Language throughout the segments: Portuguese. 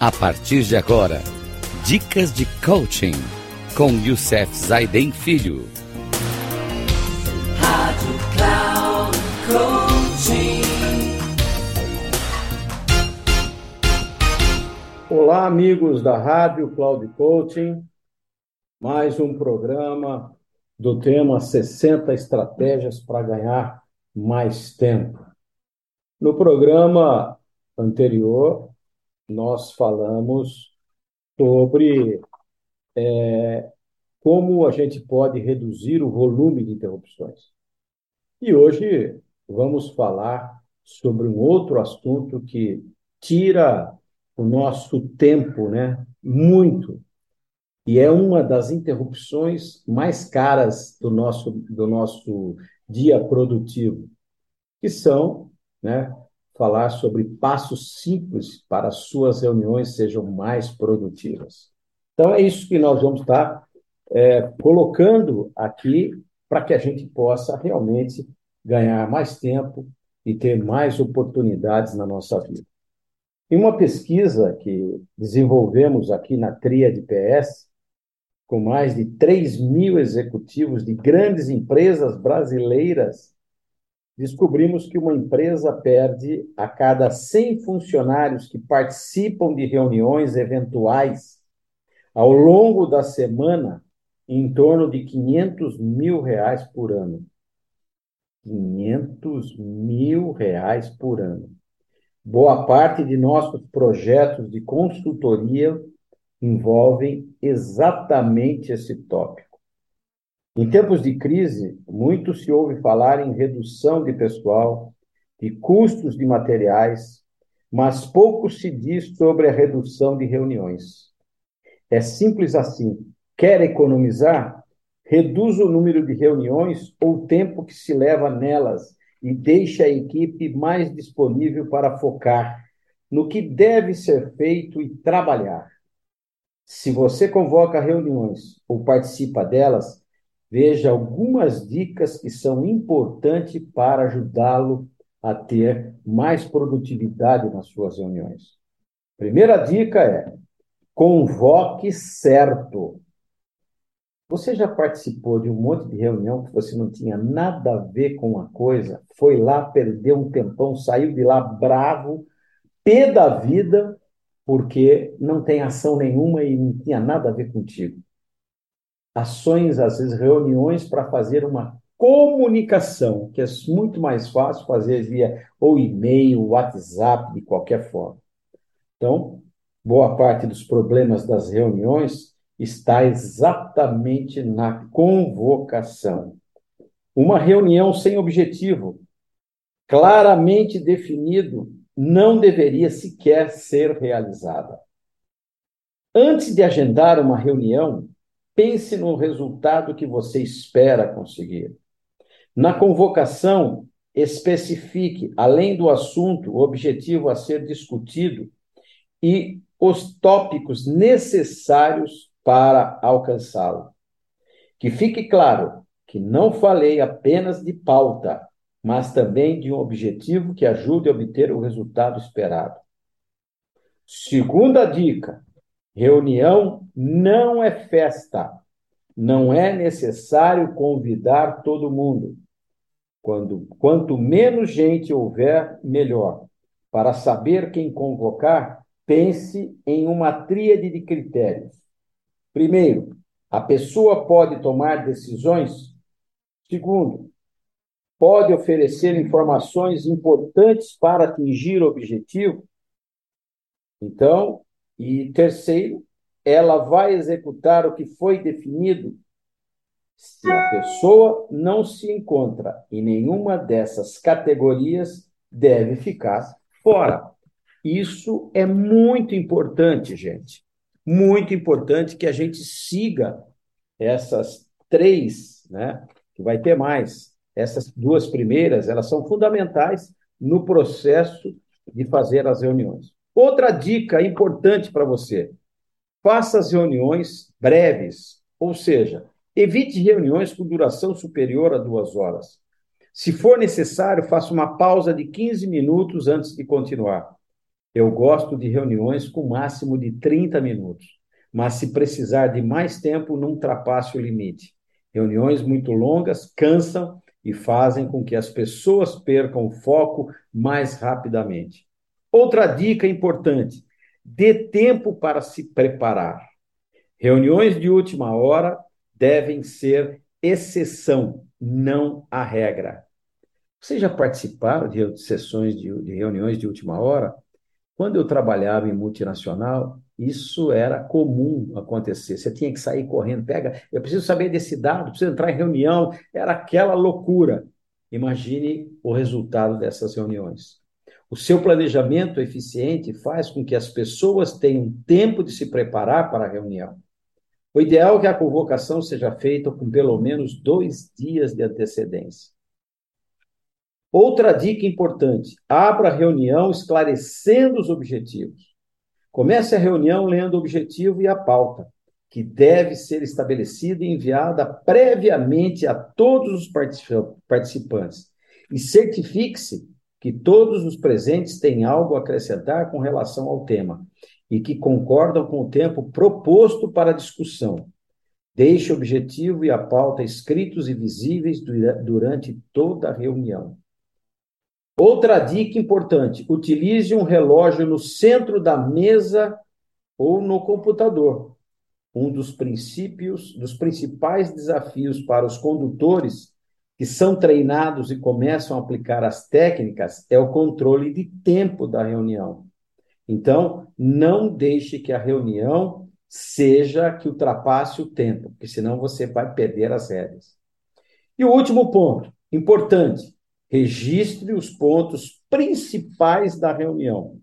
A partir de agora, dicas de coaching com Youssef Zaiden Filho. Rádio Cloud Coaching. Olá, amigos da Rádio Cloud Coaching. Mais um programa do tema 60 estratégias para ganhar mais tempo. No programa anterior, nós falamos sobre é, como a gente pode reduzir o volume de interrupções. E hoje vamos falar sobre um outro assunto que tira o nosso tempo, né? Muito. E é uma das interrupções mais caras do nosso, do nosso dia produtivo, que são, né, falar sobre passos simples para as suas reuniões sejam mais produtivas. Então, é isso que nós vamos estar é, colocando aqui para que a gente possa realmente ganhar mais tempo e ter mais oportunidades na nossa vida. Em uma pesquisa que desenvolvemos aqui na Tríade PS, com mais de 3 mil executivos de grandes empresas brasileiras, descobrimos que uma empresa perde a cada 100 funcionários que participam de reuniões eventuais ao longo da semana em torno de 500 mil reais por ano. 500 mil reais por ano. Boa parte de nossos projetos de consultoria envolvem exatamente esse tópico. Em tempos de crise, muito se ouve falar em redução de pessoal, de custos de materiais, mas pouco se diz sobre a redução de reuniões. É simples assim. Quer economizar? Reduz o número de reuniões ou o tempo que se leva nelas e deixe a equipe mais disponível para focar no que deve ser feito e trabalhar. Se você convoca reuniões ou participa delas, veja algumas dicas que são importantes para ajudá-lo a ter mais produtividade nas suas reuniões. Primeira dica é: convoque certo. Você já participou de um monte de reunião que você não tinha nada a ver com a coisa? Foi lá, perdeu um tempão, saiu de lá bravo, pé da vida, porque não tem ação nenhuma e não tinha nada a ver contigo ações, às vezes reuniões para fazer uma comunicação, que é muito mais fácil fazer via ou e-mail, WhatsApp, de qualquer forma. Então, boa parte dos problemas das reuniões está exatamente na convocação. Uma reunião sem objetivo, claramente definido, não deveria sequer ser realizada. Antes de agendar uma reunião, Pense no resultado que você espera conseguir. Na convocação, especifique, além do assunto, o objetivo a ser discutido e os tópicos necessários para alcançá-lo. Que fique claro que não falei apenas de pauta, mas também de um objetivo que ajude a obter o resultado esperado. Segunda dica: Reunião não é festa. Não é necessário convidar todo mundo. Quando, quanto menos gente houver, melhor. Para saber quem convocar, pense em uma tríade de critérios. Primeiro, a pessoa pode tomar decisões? Segundo, pode oferecer informações importantes para atingir o objetivo? Então, e terceiro, ela vai executar o que foi definido se a pessoa não se encontra em nenhuma dessas categorias, deve ficar fora. Isso é muito importante, gente. Muito importante que a gente siga essas três, né? Que vai ter mais. Essas duas primeiras, elas são fundamentais no processo de fazer as reuniões. Outra dica importante para você: faça as reuniões breves, ou seja, evite reuniões com duração superior a duas horas. Se for necessário, faça uma pausa de 15 minutos antes de continuar. Eu gosto de reuniões com máximo de 30 minutos, mas se precisar de mais tempo, não ultrapasse o limite. Reuniões muito longas cansam e fazem com que as pessoas percam o foco mais rapidamente. Outra dica importante: dê tempo para se preparar. Reuniões de última hora devem ser exceção, não a regra. Vocês já participaram de sessões de, de reuniões de última hora? Quando eu trabalhava em multinacional, isso era comum acontecer. Você tinha que sair correndo, pega, eu preciso saber desse dado, preciso entrar em reunião, era aquela loucura. Imagine o resultado dessas reuniões. O seu planejamento eficiente faz com que as pessoas tenham tempo de se preparar para a reunião. O ideal é que a convocação seja feita com pelo menos dois dias de antecedência. Outra dica importante: abra a reunião esclarecendo os objetivos. Comece a reunião lendo o objetivo e a pauta, que deve ser estabelecida e enviada previamente a todos os participantes. E certifique-se que todos os presentes têm algo a acrescentar com relação ao tema e que concordam com o tempo proposto para a discussão. Deixe o objetivo e a pauta escritos e visíveis durante toda a reunião. Outra dica importante: utilize um relógio no centro da mesa ou no computador. Um dos princípios, dos principais desafios para os condutores que são treinados e começam a aplicar as técnicas é o controle de tempo da reunião. Então, não deixe que a reunião seja que ultrapasse o tempo, porque senão você vai perder as rédeas. E o último ponto, importante, Registre os pontos principais da reunião.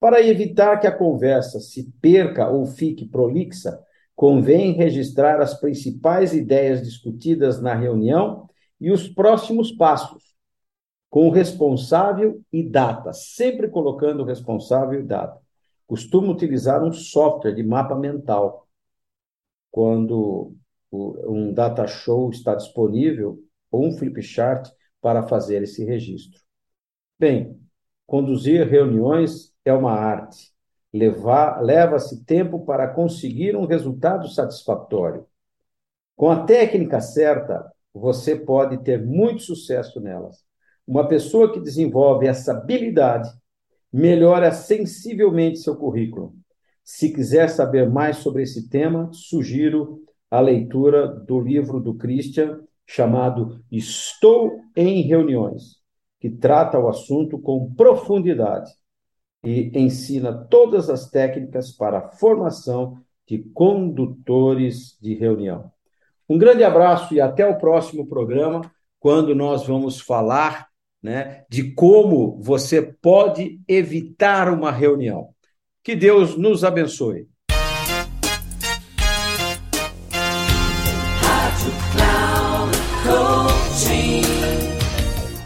Para evitar que a conversa se perca ou fique prolixa, convém registrar as principais ideias discutidas na reunião e os próximos passos, com o responsável e data, sempre colocando o responsável e data. Costumo utilizar um software de mapa mental. Quando um data show está disponível, ou um flip chart, para fazer esse registro. Bem, conduzir reuniões é uma arte. Leva-se tempo para conseguir um resultado satisfatório. Com a técnica certa, você pode ter muito sucesso nelas. Uma pessoa que desenvolve essa habilidade melhora sensivelmente seu currículo. Se quiser saber mais sobre esse tema, sugiro a leitura do livro do Christian chamado Estou em Reuniões, que trata o assunto com profundidade e ensina todas as técnicas para a formação de condutores de reunião. Um grande abraço e até o próximo programa, quando nós vamos falar né, de como você pode evitar uma reunião. Que Deus nos abençoe.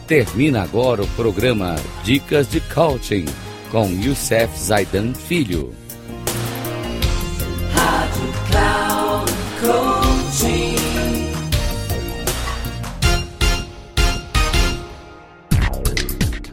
Termina agora o programa Dicas de Coaching com Youssef Zaidan Filho.